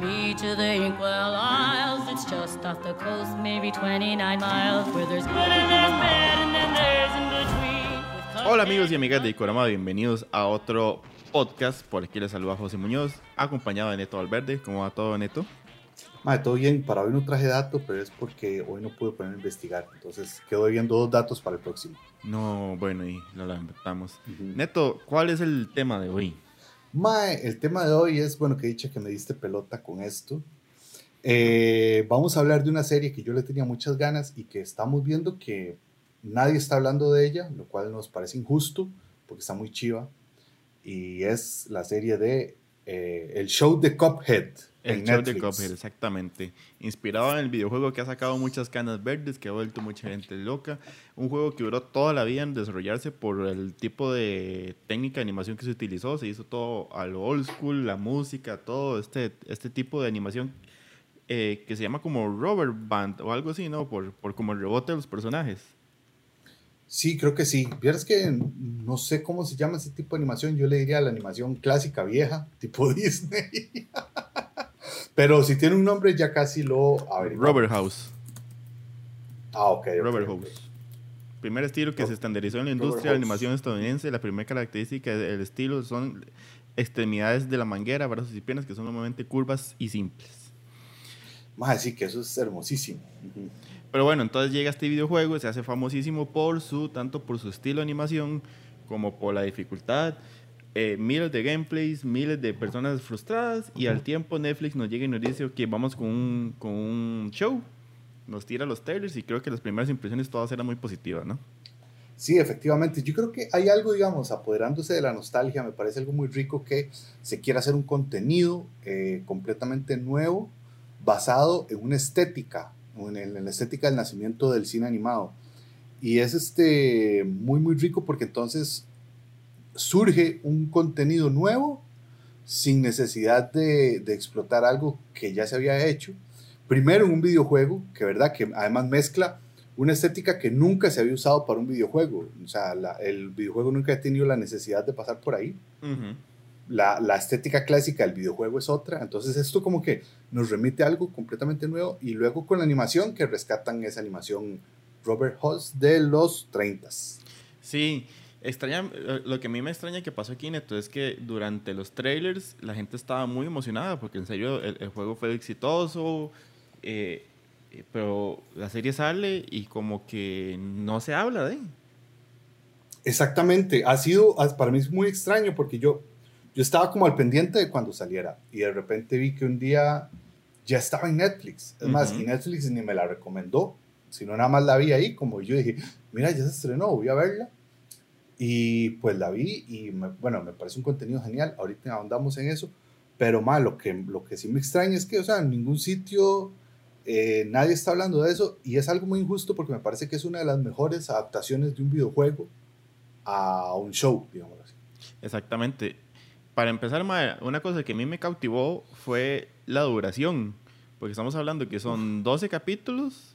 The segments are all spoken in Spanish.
me to the Inkwell Isles. It's just off the coast, maybe 29 miles, where there's good and there's bad, and then there's in between. Hola amigos y amigas de Icorama, bienvenidos a otro podcast. Por aquí les saluda José Muñoz, acompañado de Neto Valverde. ¿Cómo va todo, Neto? Madre, todo bien. Para hoy no traje datos, pero es porque hoy no pude poner a investigar. Entonces quedo viendo dos datos para el próximo. No, bueno, y lo lamentamos. Neto, ¿cuál es el tema de hoy? Mae, el tema de hoy es, bueno, que dicha que me diste pelota con esto. Eh, vamos a hablar de una serie que yo le tenía muchas ganas y que estamos viendo que nadie está hablando de ella, lo cual nos parece injusto porque está muy chiva. Y es la serie de eh, El Show de Cuphead. El en show de Netflix. Cuphead, exactamente. Inspirado en el videojuego que ha sacado muchas canas verdes, que ha vuelto mucha gente loca. Un juego que duró toda la vida en desarrollarse por el tipo de técnica de animación que se utilizó. Se hizo todo a lo old school, la música, todo este, este tipo de animación eh, que se llama como rubber band o algo así, ¿no? Por, por como el rebote de los personajes. Sí, creo que sí. Vieras que no sé cómo se llama ese tipo de animación. Yo le diría la animación clásica vieja, tipo Disney. Pero si tiene un nombre ya casi lo averiguamos. Rubber House. Ah, ok. ok, Robert. House. Primer estilo que se estandarizó en la Robert industria de House. animación estadounidense. La primera característica del estilo son extremidades de la manguera, brazos y piernas que son normalmente curvas y simples. Más sí que eso es hermosísimo. Pero bueno, entonces llega este videojuego y se hace famosísimo por su, tanto por su estilo de animación como por la dificultad. Eh, miles de gameplays, miles de personas frustradas y al tiempo Netflix nos llega y nos dice que vamos con un, con un show. Nos tira los trailers y creo que las primeras impresiones todas eran muy positivas, ¿no? Sí, efectivamente. Yo creo que hay algo, digamos, apoderándose de la nostalgia. Me parece algo muy rico que se quiera hacer un contenido eh, completamente nuevo, basado en una estética, en, el- en la estética del nacimiento del cine animado. Y es este, muy, muy rico porque entonces surge un contenido nuevo sin necesidad de, de explotar algo que ya se había hecho. Primero en un videojuego, que verdad, que además mezcla una estética que nunca se había usado para un videojuego. O sea, la- el videojuego nunca ha tenido la necesidad de pasar por ahí. La, la estética clásica del videojuego es otra. Entonces esto como que nos remite a algo completamente nuevo. Y luego con la animación que rescatan esa animación Robert Hoss de los 30s. Sí, extraña, eh, lo que a mí me extraña que pasó aquí, Neto, es que durante los trailers la gente estaba muy emocionada porque en serio el, el juego fue exitoso, eh, eh, pero la serie sale y como que no se habla de. Exactamente, ha sido, para mí es muy extraño porque yo, yo estaba como al pendiente de cuando saliera y de repente vi que un día ya estaba en Netflix. Es más, Ujú. y Netflix ni me la recomendó, sino nada más la vi ahí, como yo dije, mira, ya se estrenó, voy a verla. Y pues la vi y me- bueno, me parece un contenido genial, ahorita ahondamos en eso, pero más lo que, lo que sí me extraña es que, o sea, en ningún sitio eh, nadie está hablando de eso y es algo muy injusto porque me parece que es una de las mejores adaptaciones de un videojuego a un show, digamos así. Exactamente. Para empezar, mae, una cosa que a mí me cautivó fue la duración, porque estamos hablando que son 12 capítulos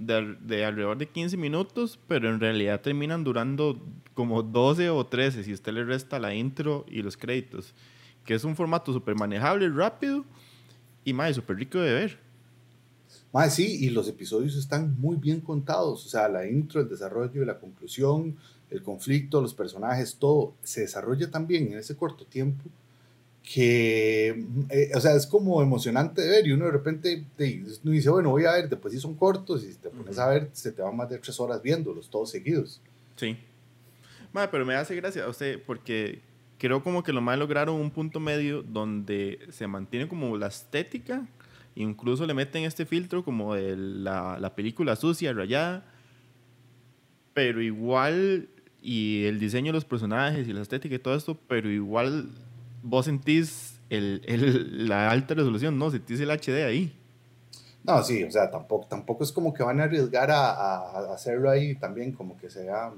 de, de alrededor de 15 minutos, pero en realidad terminan durando como 12 o 13 si usted le resta la intro y los créditos, que es un formato súper manejable, rápido y más súper rico de ver. Más sí, y los episodios están muy bien contados, o sea, la intro, el desarrollo, la conclusión, el conflicto, los personajes, todo se desarrolla tan bien en ese corto tiempo que, eh, o sea, es como emocionante de ver y uno de repente te, uno dice, bueno, voy a ver, después sí son cortos y si te pones a ver, se te van más de tres horas viéndolos todos seguidos. Sí. Mae, pero me hace gracia a usted porque creo como que lo más lograron un punto medio donde se mantiene como la estética, incluso le meten este filtro como de la, la película sucia, rayada, pero igual, y el diseño de los personajes y la estética y todo esto, pero igual vos sentís el, el- la alta resolución, ¿no? Sentís el HD ahí. No, sí, o sea, tampoco, tampoco es como que van a arriesgar a, a- hacerlo ahí también, como que sea...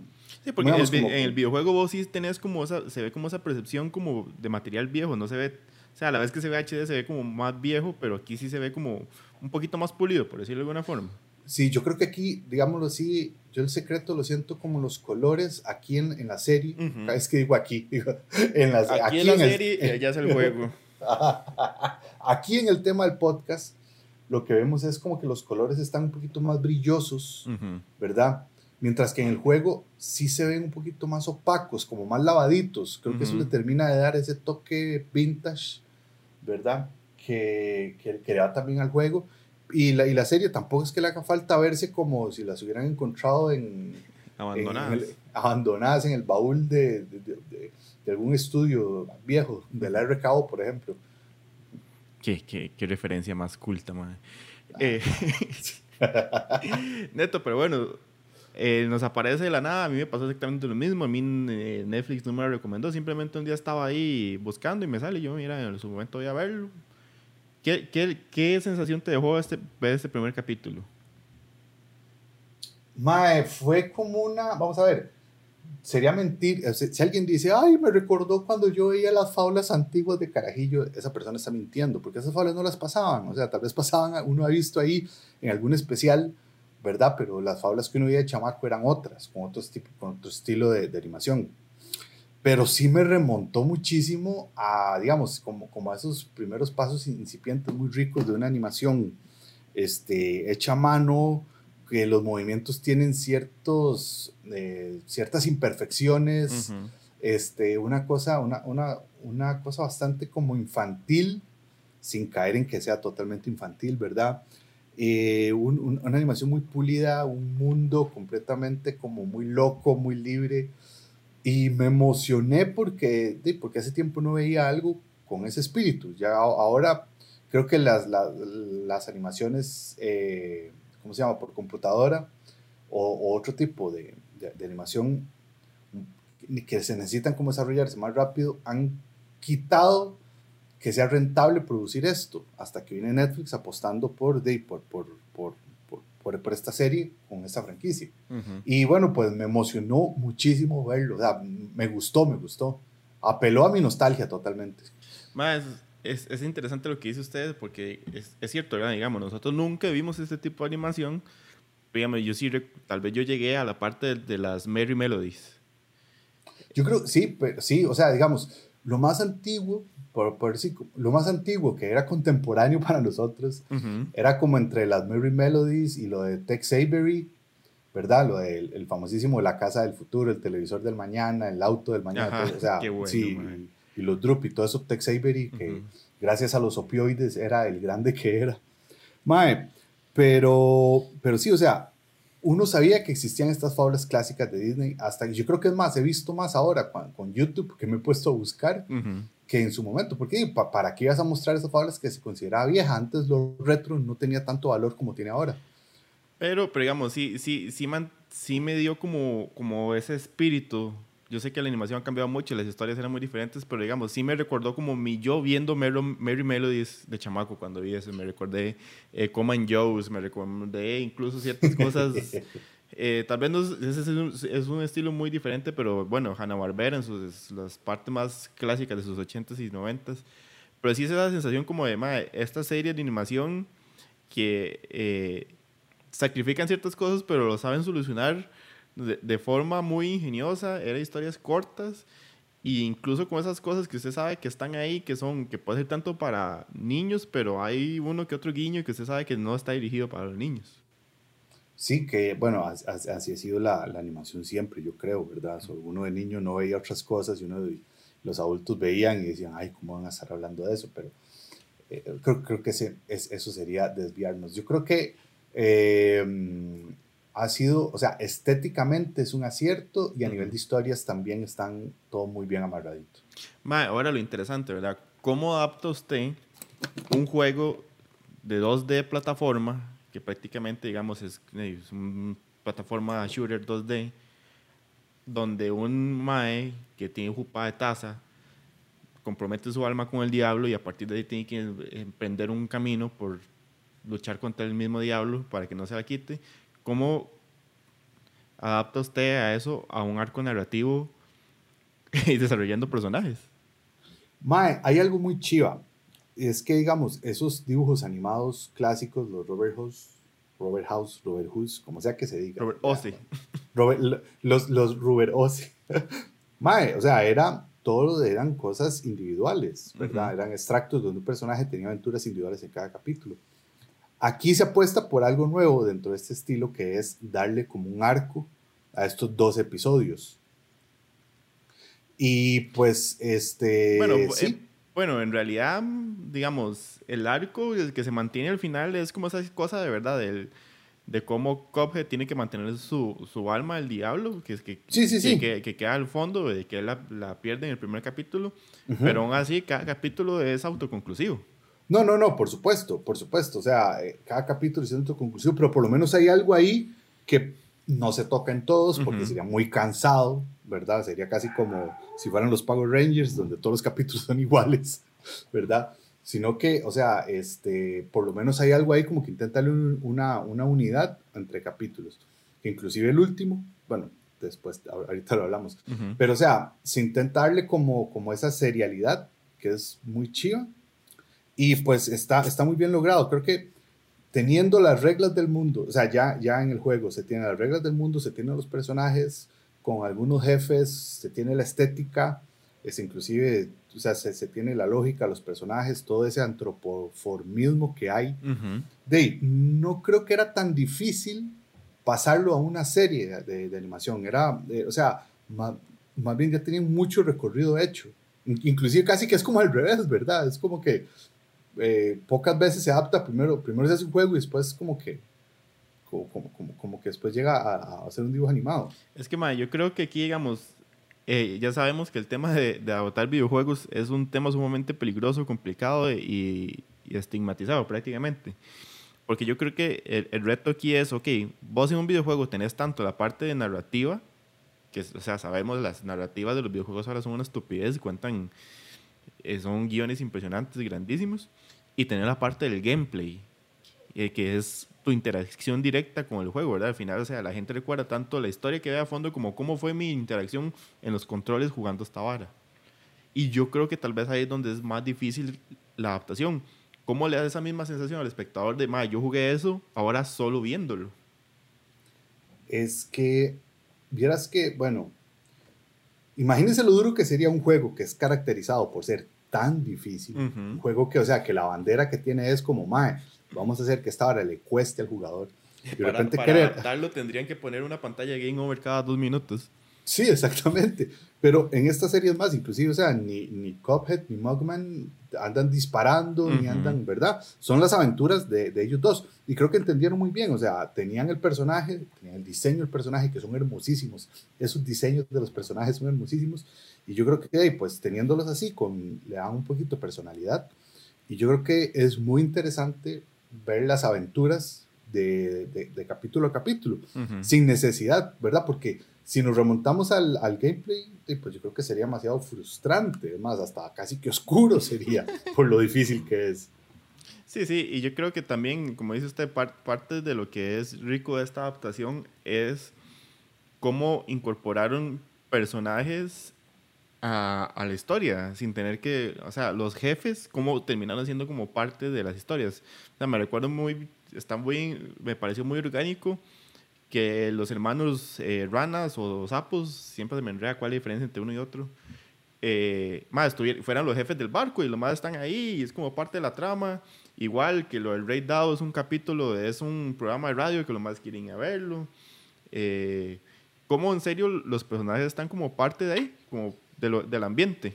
Sí, porque en el, como- en el videojuego vos sí tenés como esa, se ve como esa percepción como de material viejo, no se ve, o sea, a la vez que se ve HD se ve como más viejo, pero aquí sí se ve como un poquito más pulido, por decirlo de alguna forma. Sí, yo creo que aquí, digámoslo así, yo el secreto lo siento como los colores aquí en, en la serie. Es que digo aquí, digo, en la, Aquí, en la el- serie y allá es el juego. aquí en el tema del podcast, lo que vemos es como que los colores están un poquito más brillosos, ¿verdad? Mientras que en el juego sí se ven un poquito más opacos, como más lavaditos. Creo que eso le termina de dar ese toque vintage, ¿verdad? Que, que, que da también al juego. Y la, y la serie tampoco es que le haga falta verse como si las hubieran encontrado en... Abandonadas. En abandonadas en el baúl de, de, de, algún estudio viejo, del RKO, por ejemplo. Qué, qué, qué referencia más culta, madre. Eh, neto, pero bueno, eh, nos aparece de la nada. A mí me pasó exactamente lo mismo. A mí eh, Netflix no me lo recomendó. Simplemente un día estaba ahí buscando y me sale. Yo, mira, en su momento voy a verlo. ¿Qué, qué, qué sensación te dejó este, este primer capítulo? Mae, fue como una. Vamos a ver. Sería mentir. Si alguien dice, ay, me recordó cuando yo veía las faulas antiguas de Carajillo, esa persona está mintiendo, porque esas faulas no las pasaban. O sea, tal vez pasaban, uno ha visto ahí en algún especial, ¿verdad? Pero las faulas que uno veía de chamaco eran otras, con otro, tipo, con otro estilo de animación pero sí me remontó muchísimo a, digamos, como, como a esos primeros pasos incipientes muy ricos de una animación este, hecha a mano, que los movimientos tienen ciertos, eh, ciertas imperfecciones, este, una, cosa, una, una, una cosa bastante como infantil, sin caer en que sea totalmente infantil, ¿verdad? Eh, una animación muy pulida, un mundo completamente como muy loco, muy libre y me emocioné porque, porque hace tiempo no veía algo con ese espíritu. Ya ahora creo que las, las, las animaciones, eh, ¿cómo se llama? Por computadora o, otro tipo de, de, animación que se necesitan como desarrollarse más rápido, han quitado que sea rentable producir esto, hasta que viene Netflix apostando por, por, por, por por, por esta serie con esta franquicia. Y bueno, pues me emocionó muchísimo verlo. O sea, me gustó, me gustó. Apeló a mi nostalgia totalmente. Más, es, es, interesante lo que dice usted porque es, es cierto, ¿verdad? digamos, nosotros nunca vimos este tipo de animación. Digamos, yo sí, tal vez yo llegué a la parte de, de las Merry Melodies. Yo creo, sí, pero sí, o sea, digamos, lo más antiguo por, por decir, lo más antiguo que era contemporáneo para nosotros, era como entre las Merry Melodies y lo de Tex Avery, ¿verdad? Lo del el famosísimo La Casa del Futuro, el televisor del mañana, el auto del mañana, o sea, sí, y, los Drup y todo eso, Tex Avery, que gracias a los opioides era el grande que era. Mae, pero, pero sí, o sea, uno sabía que existían estas fábulas clásicas de Disney, hasta yo creo que es más, he visto más ahora con, con YouTube, que me he puesto a buscar, que en su momento, porque ¿para qué ibas a mostrar esas fábulas que se consideraba vieja? Antes lo retro no tenía tanto valor como tiene ahora. Pero, pero digamos, sí, sí, sí, man, sí me dio como, como ese espíritu. Yo sé que la animación ha cambiado mucho, las historias eran muy diferentes, pero digamos, sí me recordó como mi yo viendo Mary, Melodies de chamaco cuando vi eso. Me recordé eh, Common Joe's, me recordé incluso ciertas cosas Eh, tal vez no es, es, un, estilo muy diferente, pero bueno, Hanna-Barbera en sus, las partes más clásicas de sus 80s y 90s. Pero sí es la sensación como de, madre, esta serie de animación que eh, sacrifican ciertas cosas, pero lo saben solucionar de, forma muy ingeniosa. Eran historias cortas e incluso con esas cosas que usted sabe que están ahí, que son, que puede ser tanto para niños, pero hay uno que otro guiño que usted sabe que no está dirigido para los niños. Sí, que bueno, así ha sido la, animación siempre, yo creo, ¿verdad? uno de niño no veía otras cosas y uno de, los adultos veían y decían, ay, ¿cómo van a estar hablando de eso? Pero eh, creo, creo, que ese, es, eso sería desviarnos. Yo creo que eh, ha sido, o sea, estéticamente es un acierto y a nivel de historias también están todo muy bien amarradito. ahora lo interesante, ¿verdad? ¿Cómo adapta usted un juego de 2D plataforma que prácticamente, digamos, es, es una plataforma shooter 2D, donde un mae que tiene jupa de taza compromete su alma con el diablo y a partir de ahí tiene que emprender un camino por luchar contra el mismo diablo para que no se la quite. ¿Cómo adapta usted a eso a un arco narrativo y desarrollando personajes? Mae, hay algo muy chiva es que, digamos, esos dibujos animados clásicos, los Robert House, Robert House, Robert House, como sea que se diga. Robert Ozzy. Robert, los, los Robert Ozzy. Mae, o sea, era, todo eran cosas individuales, ¿verdad? Eran extractos donde un personaje tenía aventuras individuales en cada capítulo. Aquí se apuesta por algo nuevo dentro de este estilo que es darle como un arco a estos dos episodios. Y pues, este... Bueno, sí. eh, bueno, en realidad, digamos, el arco el que se mantiene al final es como esa cosa de verdad, del, de cómo Cuphead tiene que mantener su, su alma del diablo, que, es que, Sí, sí, que, sí. que, que queda al fondo, de que él la, la pierde en el primer capítulo, pero aún así cada capítulo es autoconclusivo. No, no, no, por supuesto, por supuesto. O sea, eh, cada capítulo es autoconclusivo, pero por lo menos hay algo ahí que no se toca en todos porque Ujú. sería muy cansado, ¿verdad? Sería casi como si fueran los Power Rangers, donde todos los capítulos son iguales, ¿verdad? Sino que, o sea, este, por lo menos hay algo ahí como que intenta darle un- una, una unidad entre capítulos. Que inclusive el último, bueno, después, ahorita lo hablamos, pero, o sea, se intenta darle como, como esa serialidad, que es muy chiva, y pues está, está muy bien logrado. Creo que teniendo las reglas del mundo, o sea, ya, ya en el juego se tienen las reglas del mundo, se tienen los personajes, con algunos jefes, se tiene la estética, es inclusive, o sea, se, se tiene la lógica, los personajes, todo ese antropoformismo que hay. Ujú. De ahí, no creo que era tan difícil pasarlo a una serie de, de animación. Era, eh, o sea, ma- más, bien ya tenían mucho recorrido hecho. In- Inclusive casi que es como al revés, ¿verdad? Es como que eh, pocas veces se adapta, primero, primero se hace un juego y después como que, como, como, como, que después llega a, a hacer un dibujo animado. Es que, ma, yo creo que aquí, digamos, eh, ya sabemos que el tema de, de videojuegos es un tema sumamente peligroso, complicado y, estigmatizado prácticamente. Porque yo creo que el, reto aquí es, ok, vos en un videojuego tenés tanto la parte de narrativa, que, o sea, sabemos las narrativas de los videojuegos ahora son una estupidez, cuentan, eh, son guiones impresionantes grandísimos, y tener la parte del gameplay, eh, que es tu interacción directa con el juego, ¿verdad? Al final, o sea, la gente recuerda tanto la historia que ve a fondo como cómo fue mi interacción en los controles jugando esta vara. Y yo creo que tal vez ahí es donde es más difícil la adaptación. ¿Cómo le da esa misma sensación al espectador de, ma, yo jugué eso, ahora solo viéndolo? es que, vieras que, bueno, imagínense lo duro que sería un juego que es caracterizado por ser tan difícil. Un juego que, o sea, que la bandera que tiene es como, mae, vamos a hacer que esta hora le cueste al jugador. Y de Para, repente para querer- adaptarlo tendrían que poner una pantalla game over cada dos minutos. Sí, exactamente. Pero en estas series más, inclusive, o sea, ni, ni Cuphead ni Mugman andan disparando, ni Ujú. andan, ¿verdad? Son las aventuras de, de ellos dos. Y creo que entendieron muy bien, o sea, tenían el personaje, tenían el diseño del personaje, que son hermosísimos. Esos diseños de los personajes son hermosísimos. Y yo creo que, hey, pues teniéndolos así, con, le dan un poquito de personalidad. Y yo creo que es muy interesante ver las aventuras de, de- de capítulo a capítulo Ujú. sin necesidad, ¿verdad? Porque si nos remontamos al, al gameplay, eh, pues yo creo que sería demasiado frustrante, más, hasta casi que oscuro sería por lo difícil que es. Sí, sí, y yo creo que también, como dice usted, par- parte de lo que es rico de esta adaptación es cómo incorporaron personajes a, a la historia, sin tener que, o sea, los jefes, cómo terminaron siendo como parte de las historias. O sea, me recuerdo muy, está muy, me pareció muy orgánico que los hermanos eh, ranas o sapos, siempre se me enreda cuál es la diferencia entre uno y otro, eh, más fueran los jefes del barco y los más están ahí y es como parte de la trama. Igual que lo del Rey Dado es un capítulo, de- es un programa de radio que los más quieren a verlo. Eh, ¿Cómo en serio los personajes están como parte de ahí, como de lo- del ambiente?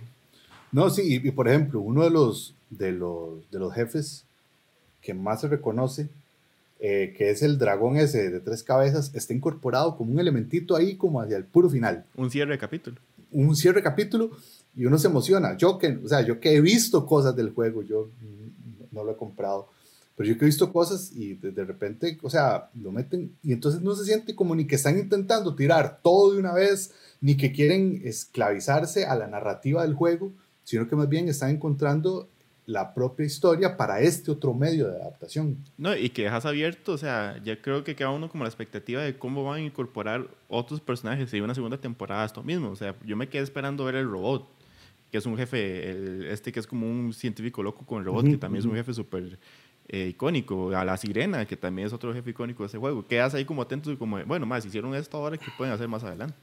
No, sí, y, y por ejemplo, uno de los, de, los, de los jefes que más se reconoce, eh, que es el dragón ese de tres cabezas, está incorporado como un elementito ahí como hacia el puro final. Un cierre de capítulo. un cierre de capítulo y uno se emociona. Yo que, o sea, yo que he visto cosas del juego, yo mm, no lo he comprado, pero yo que he visto cosas y de, de repente, o sea, lo meten y entonces no se siente como ni que están intentando tirar todo de una vez, ni que quieren esclavizarse a la narrativa del juego, sino que más bien están encontrando la propia historia para este otro medio de adaptación. No, y que dejas abierto, o sea, ya creo que queda uno como la expectativa de cómo van a incorporar otros personajes y una segunda temporada a esto mismo. O sea, yo me quedé esperando ver el robot, que es un jefe, el- este que es como un científico loco con el robot, que también es un jefe súper eh, icónico. A la sirena, que también es otro jefe icónico de ese juego. Quedas ahí como atento y como, bueno, más hicieron esto ahora, ¿qué pueden hacer más adelante?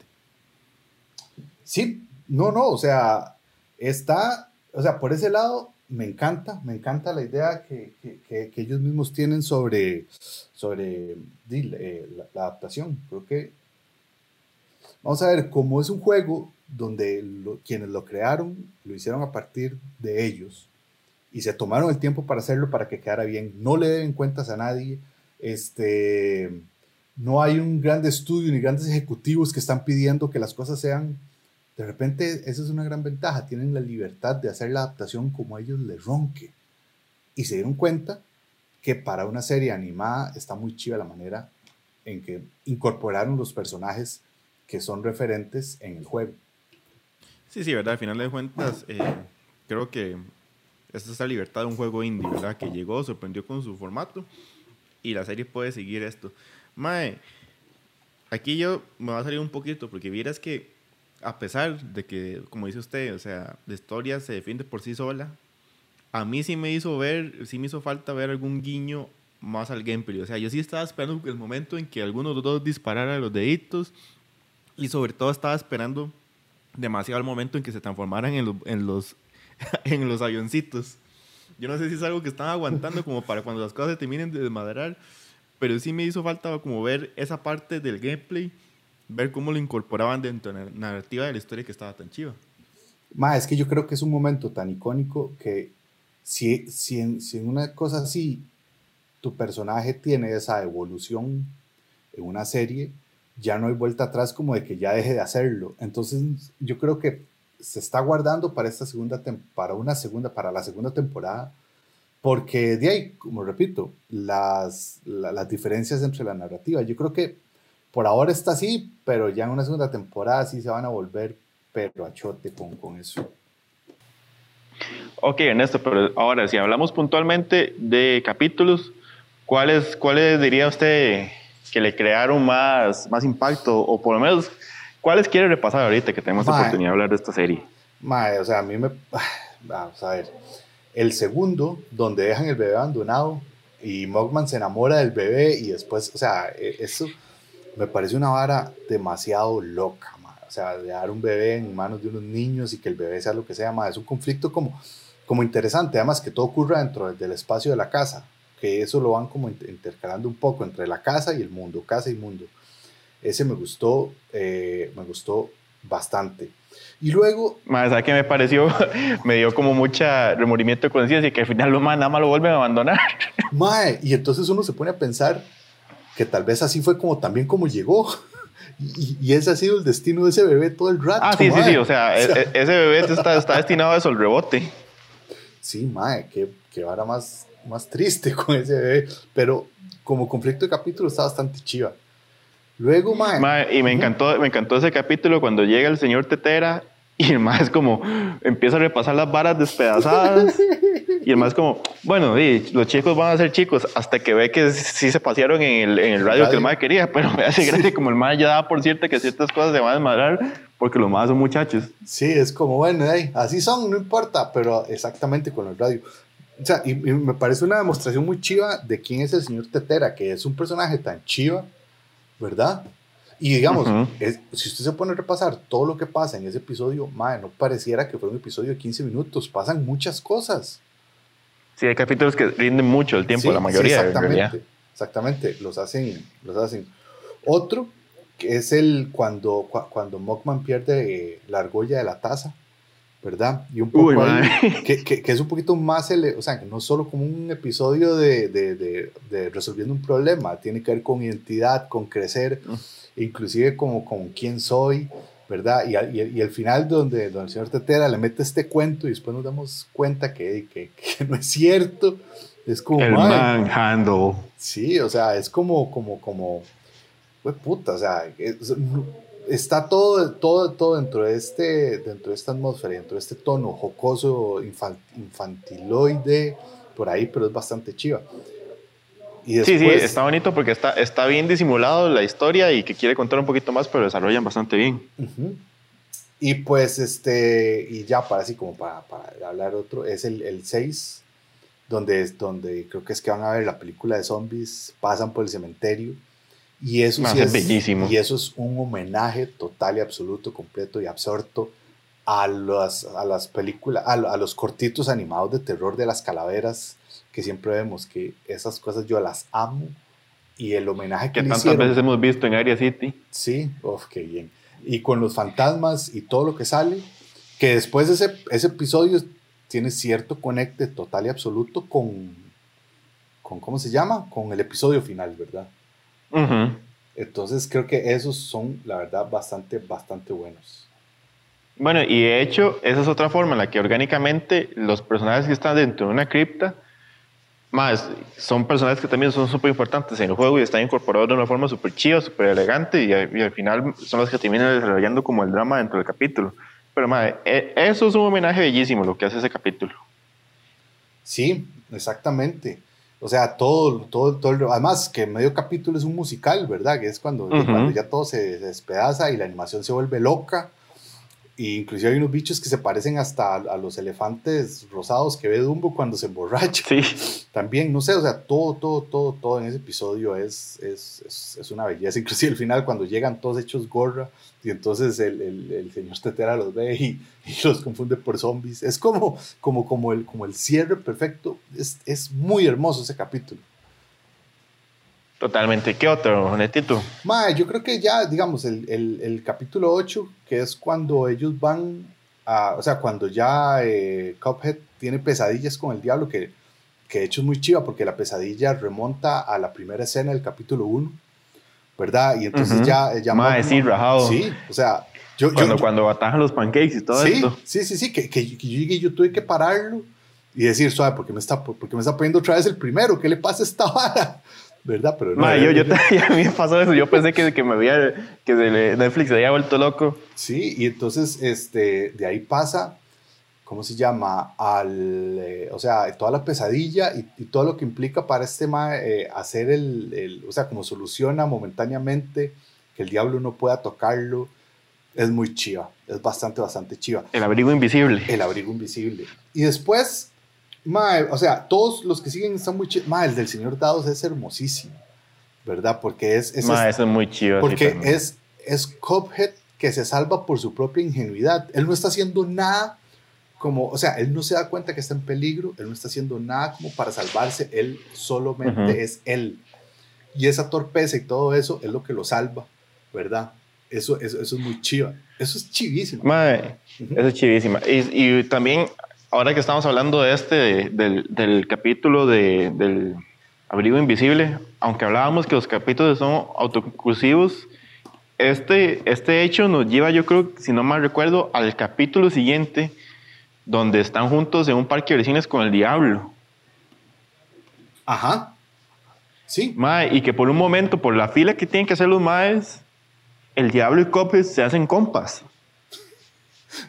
Sí, No, no, o sea, está, o sea, por ese lado me encanta, me encanta la idea que, que, ellos mismos tienen sobre, sobre eh, la, adaptación. Creo que, vamos a ver, como es un juego donde quienes lo crearon lo hicieron a partir de ellos y se tomaron el tiempo para hacerlo para que quedara bien, no le deben cuentas a nadie, este, no hay un gran estudio ni grandes ejecutivos que están pidiendo que las cosas sean de repente, esa es una gran ventaja. Tienen la libertad de hacer la adaptación como ellos les ronque. Y se dieron cuenta que para una serie animada está muy chiva la manera en que incorporaron los personajes que son referentes en el juego. Sí, sí, verdad. Al final de cuentas, eh, creo que esta es la libertad de un juego indie, ¿verdad? Que llegó, sorprendió con su formato y la serie puede seguir esto. Mae, aquí yo me va a salir un poquito porque vieras que a pesar de que, como dice usted, o sea, la historia se defiende por sí sola, a mí sí me hizo ver, sí me hizo falta ver algún guiño más al gameplay. O sea, yo sí estaba esperando el momento en que alguno de los dos disparara los deditos y sobre todo estaba esperando demasiado el momento en que se transformaran en, en los, en los avioncitos. Yo no sé si es algo que están aguantando como para cuando las cosas se terminen de desmadrar, pero sí me hizo falta como ver esa parte del gameplay ver cómo lo incorporaban dentro de la narrativa de la historia que estaba tan chiva. Ma, es que yo creo que es un momento tan icónico que si, si, en, una cosa así tu personaje tiene esa evolución en una serie, ya no hay vuelta atrás como de que ya deje de hacerlo. Entonces yo creo que se está guardando para esta segunda para una segunda para la segunda temporada porque de ahí como repito las, las diferencias entre la narrativa yo creo que por ahora está así, pero ya en una segunda temporada sí se van a volver pero a chote con, con eso. Ok, Ernesto, pero ahora si hablamos puntualmente de capítulos, ¿cuáles, cuáles diría usted que le crearon más, más impacto? O por lo menos, ¿cuáles quiere repasar ahorita que tenemos la oportunidad de hablar de esta serie? Mae, o sea, a mí me... Vamos a ver. El segundo, donde dejan el bebé abandonado y Mogman se enamora del bebé y después, o sea, e, eso me parece una vara demasiado loca, o sea, de dar un bebé en manos de unos niños y que el bebé sea lo que sea, ma, es un conflicto como, como interesante, además que todo ocurra dentro del espacio de la casa, que eso lo van como intercalando un poco entre la casa y el mundo, casa y mundo. Ese me gustó, eh, me gustó bastante. Y luego... Más, ¿sabes qué me pareció? me dio como mucha remordimiento de conciencia y que al final los más nada más lo vuelven a abandonar. Mae, y entonces uno se pone a pensar, que tal vez así fue como también como llegó. Y, ese ha sido el destino de ese bebé todo el rato. Ah, sí, sí, sí. O sea, e, e, ese bebé está, está destinado a eso, el rebote. Sí, mae, qué, qué vara más, más triste con ese bebé. Pero como conflicto de capítulo está bastante chiva. Luego, mae. mae y me encantó, me encantó ese capítulo cuando llega el señor Tetera y el mae es como empieza a repasar las varas despedazadas. Y el más como, bueno, los chicos van a ser chicos hasta que ve que sí se pasearon en el, en el radio, que el más quería, pero me hace gracia como el más ya da por cierto que ciertas cosas se van a desmadrar porque los más son muchachos. Sí, es como, bueno, así son, no importa, pero exactamente con el radio. O sea, y, me parece una demostración muy chiva de quién es el señor Tetera, que es un personaje tan chiva, ¿verdad? Y digamos, si usted se pone a repasar todo lo que pasa en ese episodio, madre, no pareciera que fuera un episodio de 15 minutos, pasan muchas cosas. Sí, hay capítulos que rinden mucho el tiempo, la mayoría. Sí, exactamente, exactamente, los hacen, los hacen. Otro que es el cuando, cuando Mockman pierde la argolla de la taza, ¿verdad? Y un poco que, que, que, es un poquito más, o sea, que no solo como un episodio de, de, de, de, resolviendo un problema, tiene que ver con identidad, con crecer, inclusive como con quién soy, ¿verdad? Y, y, el final donde, donde el señor Tetera le mete este cuento y después nos damos cuenta que, que, que no es cierto. Es como... El manhandle. Sí, o sea, es como, como, como, pues puta, o sea, está todo, todo, todo dentro de, este, dentro de esta atmósfera, dentro de este tono jocoso, infantiloide, por ahí, pero es bastante chiva sí, sí, está bonito porque está, está bien disimulado la historia y que quiere contar un poquito más, pero desarrollan bastante bien. Y pues, este, y ya para así como para, para hablar otro, es el, el 6, donde, donde creo que es que van a ver la película de zombies, pasan por el cementerio. Y eso, sí es, bellísimo. Y eso es un homenaje total y absoluto, completo y absorto a las, a las películas, a, a los cortitos animados de terror de las calaveras que siempre vemos, que esas cosas yo las amo y el homenaje que, Que tantas hicieron, veces hemos visto en Area City. Sí, uf, qué bien. Y con los fantasmas y todo lo que sale, que después ese, ese episodio tiene cierto conecte total y absoluto con, con, ¿cómo se llama? Con el episodio final, ¿verdad? Ujú. Entonces creo que esos son, la verdad, bastante, bastante buenos. Bueno, y de hecho, esa es otra forma en la que orgánicamente los personajes que están dentro de una cripta, más, son personajes que también son súper importantes en el juego y están incorporados de una forma súper chiva, súper elegante y, y al final son los que terminan desarrollando como el drama dentro del capítulo. Pero, madre, e- eso es un homenaje bellísimo lo que hace ese capítulo. Sí, exactamente. O sea, todo, todo, todo, el- además que medio capítulo es un musical, ¿verdad? Que es cuando, Ujú. cuando ya todo se, se despedaza y la animación se vuelve loca. Y inclusive hay unos bichos que se parecen hasta a, a los elefantes rosados que ve Dumbo cuando se emborracha. Sí. También, no sé, o sea, todo, todo, todo, todo en ese episodio es, es, es, es una belleza. Inclusive al final cuando llegan todos hechos gorra y entonces el, el, el señor Tetera los ve y, y los confunde por zombies. Es como, como, como, el, como el cierre perfecto. Es, es muy hermoso ese capítulo. Totalmente. ¿Qué otro, Netito? Mae, yo creo que ya, digamos, el, el, el capítulo 8, que es cuando ellos van a, o sea, cuando ya eh, Cuphead tiene pesadillas con el diablo, que, que de hecho es muy chiva porque la pesadilla remonta a la primera escena del capítulo 1, ¿verdad? Y entonces Ujú. ya... ya Mae, sí, rajado. Sí, o sea, yo... Cuando, yo- cuando atajan los pancakes y todo sí, esto. sí, sí, sí, que, que, que yo yo tuve que pararlo y decir, suave, ¿por qué me está, por qué me está poniendo otra vez el primero? ¿Qué le pasa a esta vara? ¿Verdad? Pero no, Mae, yo, yo, a mí me pasó eso. Yo pensé que, que me había, que Netflix se había vuelto loco. Sí, y entonces este, de ahí pasa, ¿cómo se llama? Al, eh, o sea, toda la pesadilla y, y todo lo que implica para este ma eh, hacer el, el- o sea, como soluciona momentáneamente que el diablo no pueda tocarlo, es muy chiva, es bastante, bastante chiva. El abrigo invisible. El abrigo invisible. Y después, ma, o sea, todos los que siguen están muy chivos. Ma, el del señor Dados es hermosísimo, ¿verdad? Porque es... es Mae, eso es muy chido. porque es, es Cuphead que se salva por su propia ingenuidad. Él no está haciendo nada como, o sea, él no se da cuenta que está en peligro, él no está haciendo nada como para salvarse, él solamente Ujú. es él. Y esa torpeza y todo eso es lo que lo salva, ¿verdad? Eso, eso, eso es muy chiva. Eso es chivísimo. Mae, Ujú. eso es chivísima. Y, y también, ahora que estamos hablando de este, de- del, del capítulo de, del abrigo invisible, aunque hablábamos que los capítulos son autoconclusivos, este, este hecho nos lleva, yo creo, si no mal recuerdo, al capítulo siguiente, donde están juntos en un parque de vecinos con el diablo. Ajá. Sí. Mae, y que por un momento, por la fila que tienen que hacer los maes, el diablo y Copes se hacen compas.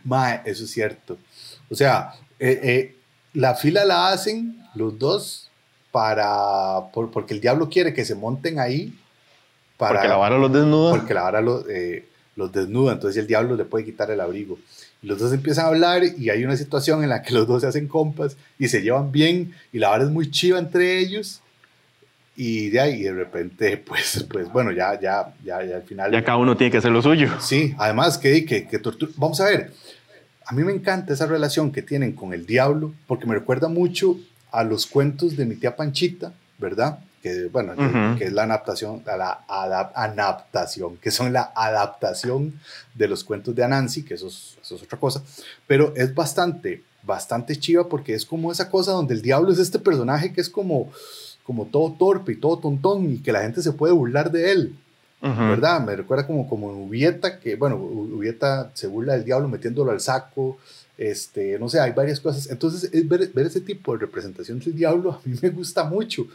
Mae, eso es cierto. O sea, eh, eh, la fila la hacen los dos para, por- porque el diablo quiere que se monten ahí. Para, porque la vara los desnuda. porque la vara los, eh, los desnuda, entonces el diablo le puede quitar el abrigo. Los dos empiezan a hablar y hay una situación en la que los dos se hacen compas y se llevan bien y la vara es muy chiva entre ellos. Y de ahí de repente, pues, pues bueno, ya, ya, ya, ya al final. Ya cada uno tiene que hacer lo suyo. Sí, además que, que, que tortura. Vamos a ver, a mí me encanta esa relación que tienen con el diablo, porque me recuerda mucho a los cuentos de mi tía Panchita, ¿verdad? Que, bueno, que- Ujú. que, es la adaptación, a la adap- adaptación, que son la adaptación de los cuentos de Anansi, que eso es, eso es otra cosa, pero es bastante, bastante chiva porque es como esa cosa donde el diablo es este personaje que es como, como todo torpe y todo tontón y que la gente se puede burlar de él. Ujú. ¿verdad? Me recuerda como, como en Ubieta, que, bueno, Ubieta se burla del diablo metiéndolo al saco, este, no sé, hay varias cosas. Entonces, es ver, ver ese tipo de representación del diablo a mí me gusta mucho.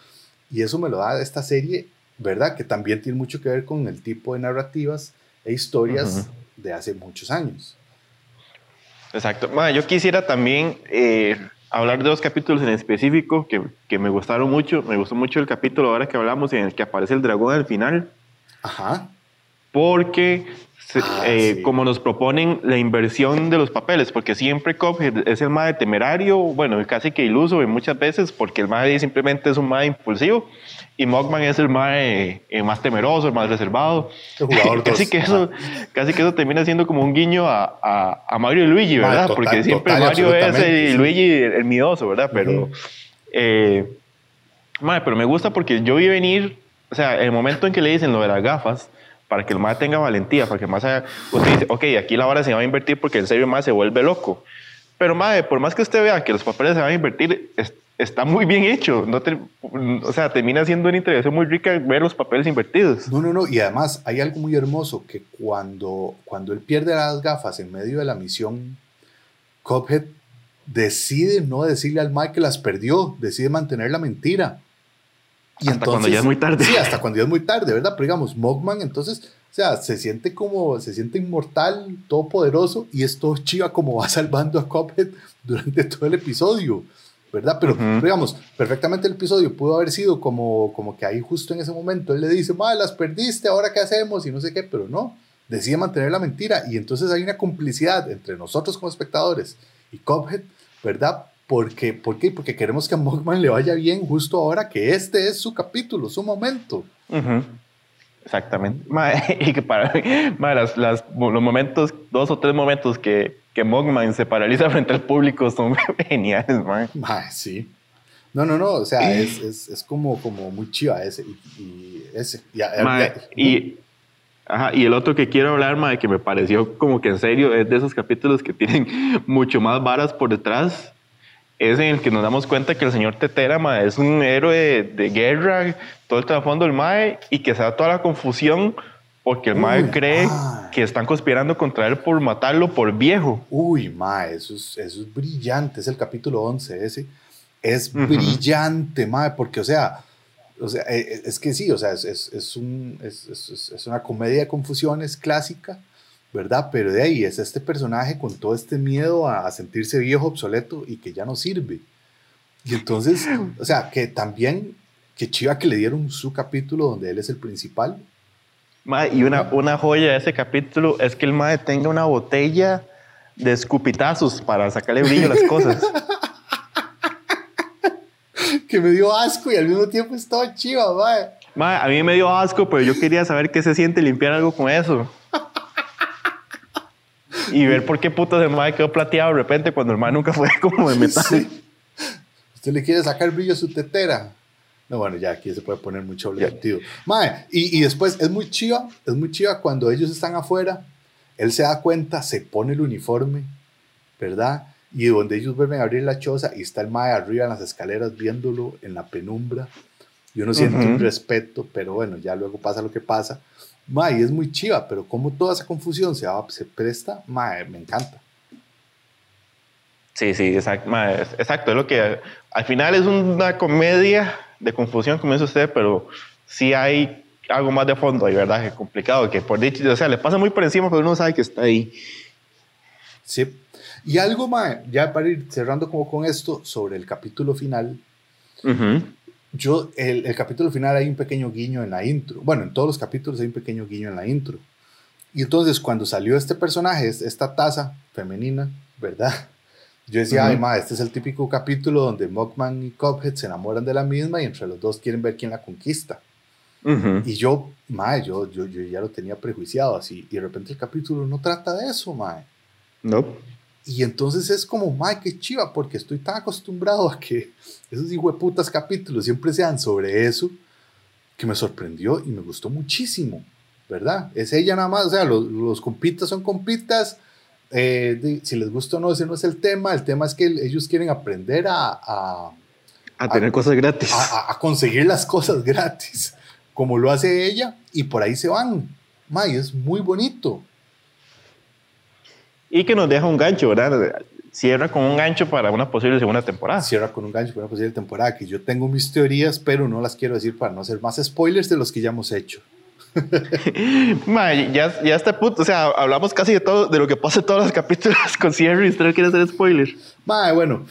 Y eso me lo da esta serie, ¿verdad? Que también tiene mucho que ver con el tipo de narrativas e historias Ujú. de hace muchos años. Exacto. Bueno, yo quisiera también eh, hablar de dos capítulos en específico que, que me gustaron mucho. Me gustó mucho el capítulo ahora que hablamos en el que aparece el dragón al final. Ajá. porque Ah, eh, sí. como nos proponen la inversión de los papeles, porque siempre Cuphead es el más temerario, bueno, casi que iluso y muchas veces, porque el más simplemente es un más impulsivo, y Mogman es el más, eh, más temeroso, el más reservado. El jugador casi, dos, que eso, casi que eso termina siendo como un guiño a, a, a Mario y Luigi, ¿verdad? total- porque siempre total Mario es y sí. Luigi el, el miedoso, ¿verdad? Pero, Ujú. eh, ma, pero me gusta porque yo vi venir, o sea, el momento en que le dicen lo de las gafas, para que el más tenga valentía, para que el más haga- usted dice, ok, aquí la vara se va a invertir porque en serio el más se vuelve loco. Pero, madre, por más que usted vea que los papeles se van a invertir, es- está muy bien hecho. No te- o sea, termina siendo una interacción muy rica ver los papeles invertidos. No, no, no. Y además hay algo muy hermoso que cuando, cuando él pierde las gafas en medio de la misión, Cuphead decide no decirle al Mike que las perdió, decide mantener la mentira. Y Hasta cuando ya es muy tarde. Sí, hasta cuando ya es muy tarde, ¿verdad? Pero digamos, Mogman entonces, o sea, se siente como, se siente inmortal, todopoderoso, y es todo chiva como va salvando a Cuphead durante todo el episodio, ¿verdad? Pero, pero digamos, perfectamente el episodio pudo haber sido como, como que ahí justo en ese momento él le dice, ma, las perdiste, ahora qué hacemos y no sé qué, pero no, decide mantener la mentira y entonces hay una complicidad entre nosotros como espectadores y Cuphead, ¿verdad? Porque, ¿Por qué? Porque queremos que a Mogman le vaya bien justo ahora que este es su capítulo, su momento. Ujú. Exactamente. Ma, y que para ma, las, las- los momentos, dos o tres momentos que, que Mogman se paraliza frente al público son geniales, man. Ma, sí. No, no, no, o sea, es, es, es como, como muy chiva ese. Y, y ese. Ya- y, ajá, y el otro que quiero hablar, ma, que me pareció como que en serio es de esos capítulos que tienen mucho más varas por detrás. Es en el que nos damos cuenta que el señor Tetera ma, es un héroe de, de guerra, todo el trasfondo del Mae, y que se da toda la confusión porque el Mae Uy, cree mae. que están conspirando contra él por matarlo por viejo. Uy, ma, eso es, eso es brillante. Es el capítulo 11 ese. Es brillante, ma, porque, o sea, o sea eh, eh, es que sí, o sea, es, es, es un, es, es- es- es una comedia de confusiones clásica, ¿verdad? Pero de ahí es este personaje con todo este miedo a, a sentirse viejo, obsoleto y que ya no sirve. Y entonces, o sea, que también, que chiva que le dieron su capítulo donde él es el principal. Ma, y una, una joya de ese capítulo es que el Mae tenga una botella de escupitazos para sacarle brillo a las cosas. Que me dio asco y al mismo tiempo estaba chiva, ma. Ma, a mí me dio asco, pero yo quería saber qué se siente limpiar algo con eso. Y ver por qué putas el mae quedó plateado de repente cuando el mae nunca fue como de metal. Sí. ¿Usted le quiere sacar brillo a su tetera? No, bueno, ya aquí se puede poner mucho doble sentido. Mae, y, y después es muy chiva, es muy chiva cuando ellos están afuera, él se da cuenta, se pone el uniforme, ¿verdad? Y donde ellos vuelven a abrir la choza y está el mae arriba en las escaleras viéndolo en la penumbra. Y uno siente un Ujú. respeto, pero bueno, ya luego pasa lo que pasa. Mae, es muy chiva, pero como toda esa confusión se, va- se presta, mae, me encanta. Sí, sí, es- exacto. Es lo que al final es una comedia de confusión, como dice usted, pero sí hay algo más de fondo ahí, ¿verdad? Que complicado, que por dicho, o sea, le pasa muy por encima, pero uno sabe que está ahí. Sí. Y algo más, ya para ir cerrando como con esto, sobre el capítulo final. Ujú. Yo, el, el capítulo final hay un pequeño guiño en la intro. Bueno, en todos los capítulos hay un pequeño guiño en la intro. Y entonces cuando salió este personaje, es- esta taza femenina, ¿verdad? Yo decía, Ujú. ay, ma, este es el típico capítulo donde Mockman y Cuphead se enamoran de la misma y entre los dos quieren ver quién la conquista. Y yo, ma, yo, yo, yo ya lo tenía prejuiciado así. Y de repente el capítulo no trata de eso, ma. No. Y entonces es como, mae, qué chiva, porque estoy tan acostumbrado a que esos hijueputas capítulos siempre sean sobre eso, que me sorprendió y me gustó muchísimo, ¿verdad? Es ella nada más, o sea, los, los compitas son compitas, eh, de- si les gusta o no, ese no es el tema, el tema es que ellos quieren aprender a, a, A tener cosas gratis. a- a- a conseguir las cosas gratis, como lo hace ella, y por ahí se van. Mae, es muy bonito. Y que nos deja un gancho, ¿verdad? Cierra con un gancho para una posible segunda temporada. cierra con un gancho para una posible temporada que yo tengo mis teorías, pero no las quiero decir para no hacer más spoilers de los que ya hemos hecho. Ma, ya, ya está punto. O sea, hablamos casi de todo, de lo que pasa en todos los capítulos con Sierra y usted no quiere hacer spoiler. Mae, bueno,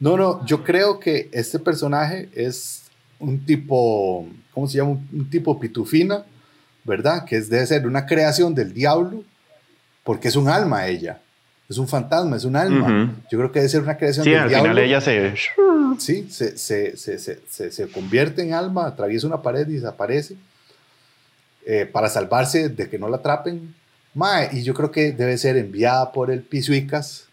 no, no, yo creo que este personaje es un tipo, ¿cómo se llama? Un, un tipo pitufina, ¿verdad? Que es, debe ser una creación del diablo, porque es un alma ella. Es un fantasma, es un alma. Yo creo que debe ser una creación Sí, del al diablo. final ella se... Sí, se, se, se, se, convierte en alma, atraviesa una pared y desaparece eh, para salvarse de que no la atrapen. Mae, y yo creo que debe ser enviada por el Pisuicas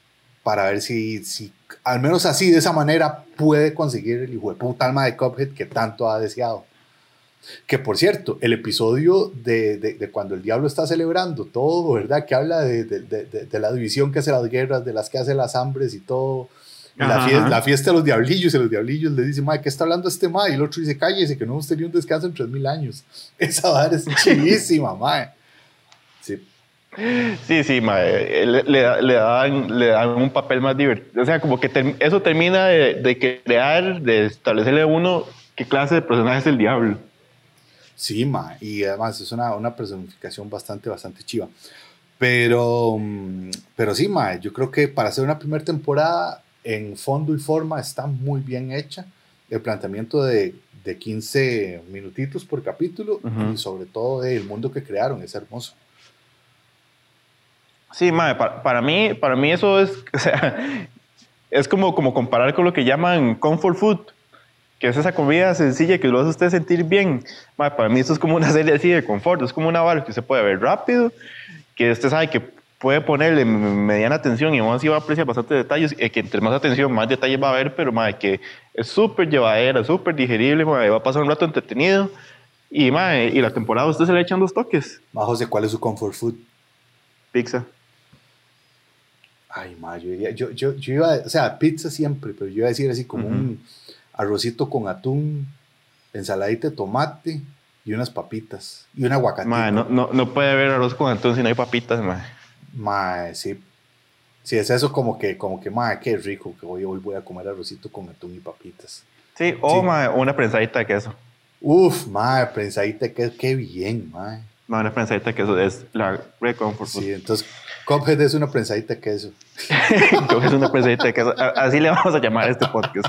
para ver si, si, al menos así, de esa manera, puede conseguir el hijo de puta alma de Cuphead que tanto ha deseado. Que por cierto, el episodio de, de- de cuando el diablo está celebrando todo, ¿verdad? Que habla de, de- la división que hace las guerras, de las que hace las hambres y todo. Y la, fiesta, ajá. la fiesta de los diablillos, y los diablillos le dicen, madre, ¿qué está hablando este madre? Y el otro dice, cállese, que no hemos tenido un descanso en 3000 años. Esa madre es chivísima, madre. Sí, Sí, sí, mae, le, le, le dan, le dan un papel más divertido. O sea, como que eso termina de, de crear, de establecerle a uno qué clase de personaje es el diablo. Sí, madre. Y además es una, una personificación bastante, bastante chiva. Pero, mm, pero sí, madre, yo creo que para hacer una primera temporada, en fondo y forma, está muy bien hecha. El planteamiento de, de 15 minutitos por capítulo y sobre todo el mundo que crearon es hermoso. Sí, mae, para, para mí, para mí eso es, o sea, es como, como comparar con lo que llaman comfort food, que es esa comida sencilla que lo hace usted sentir bien. Mae, para mí eso es como una serie así de confort, es como una vara que usted puede ver rápido, que usted sabe que puede ponerle mediana atención y aún así va a apreciar bastantes detalles, y que entre más atención, más detalles va a ver, pero mae, que es súper llevadera, súper digerible, mae, va a pasar un rato entretenido. Y, mae, y la temporada usted se le echan dos toques. Ma, José, ¿cuál es su comfort food? Pizza. Ay, ma, yo, diría- yo, yo, yo iba, o sea, pizza siempre, pero yo iba a decir así como Ujú. un arrocito con atún, ensaladita de tomate y unas papitas y un aguacatito. Mae, no, no, no puede haber arroz con atún si no hay papitas, mae. Ma, sí. Sí, es eso como que, como que, ma, qué rico que hoy, hoy voy a comer arrocito con atún y papitas. Sí, o Sí. mae, una prensadita de queso. Uf, ma, prensadita, qué, qué bien, ma. Mae, una prensadita de queso es la Food. Sí, entonces, Cuphead es una prensadita de queso. Coges una prensadita de queso. A- Así le vamos a llamar a este podcast.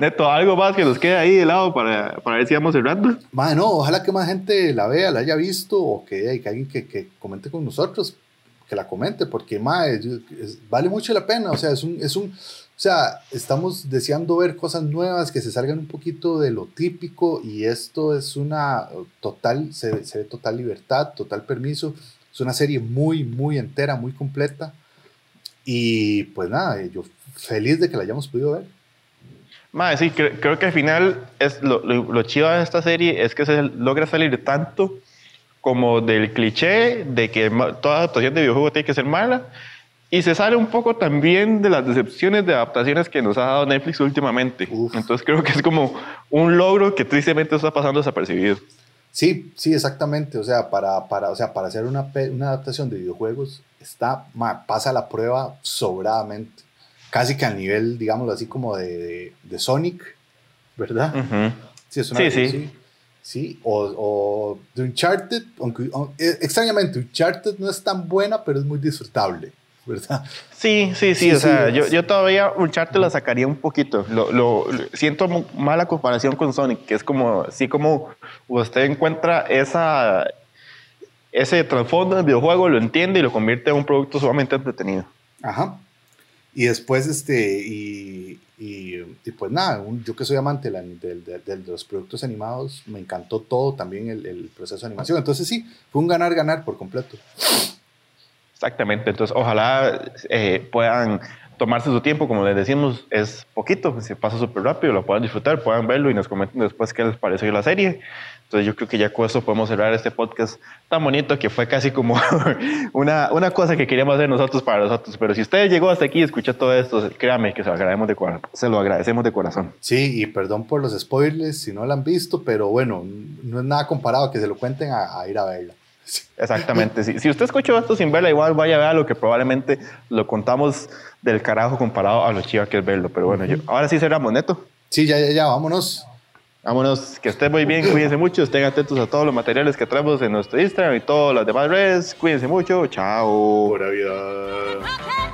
Neto, algo más que nos quede ahí de lado para, para ver si vamos cerrando. Ma, no, ojalá que más gente la vea, la haya visto o que, que alguien que, que comente con nosotros, que la comente, porque ma, yo- es- vale mucho la pena. O sea, es un, es un, o sea, estamos deseando ver cosas nuevas que se salgan un poquito de lo típico y esto es una total, se, se ve total libertad, total permiso. Es una serie muy, muy entera, muy completa. Y pues nada, yo feliz de que la hayamos podido ver. Mae, sí, cre- creo que al final es lo, lo, lo chido de esta serie es que se logra salir tanto como del cliché de que toda adaptación de videojuego tiene que ser mala y se sale un poco también de las decepciones de adaptaciones que nos ha dado Netflix últimamente. Uf. Entonces creo que es como un logro que tristemente está pasando desapercibido. Sí, sí, exactamente. O sea, para, para, o sea, para hacer una, una adaptación de videojuegos, está, ma, pasa la prueba sobradamente. Casi que al nivel, digámoslo así, como de, de, de Sonic, ¿verdad? Ujú. Sí, es Sí, sí. sí. Sí, o, o de Uncharted, aunque aun- eh, extrañamente Uncharted no es tan buena, pero es muy disfrutable, ¿verdad? Sí, sí, sí, Sí, o sea, sí, yo, yo todavía Uncharted la sacaría un poquito. Lo, lo- lo- siento mala comparación con Sonic, que es como, así como usted encuentra esa, ese trasfondo del videojuego, lo entiende y lo convierte en un producto sumamente entretenido. Ajá. Y después, este, y, y, y pues nada, un- yo que soy amante de, del- del- de los productos animados, me encantó todo, también el, el proceso de animación. Entonces sí, fue un ganar-ganar por completo. Exactamente, entonces ojalá eh, puedan tomarse su tiempo, como les decimos, es poquito, se pasa súper rápido, lo puedan disfrutar, puedan verlo y nos comenten después qué les pareció la serie. Entonces yo creo que ya con eso podemos cerrar este podcast tan bonito que fue casi como una, una cosa que queríamos hacer nosotros para nosotros. Pero si usted llegó hasta aquí y escuchó todo esto, créame que se lo agradecemos de, se lo agradecemos de corazón. Sí, y perdón por los spoilers si no la han visto, pero bueno, no es nada comparado que se lo cuenten a, a ir a verla. Exactamente. si, si usted escuchó esto sin verla, igual vaya a ver lo que probablemente lo contamos del carajo comparado a lo chiva que es verlo. Pero bueno, yo, ahora sí cerramos, Neto. Sí, ya, ya, ya, vámonos. Vámonos, que estén muy bien, cuídense mucho, estén atentos a todos los materiales que traemos en nuestro Instagram y todas las demás redes. Cuídense mucho, chao. Pura vida.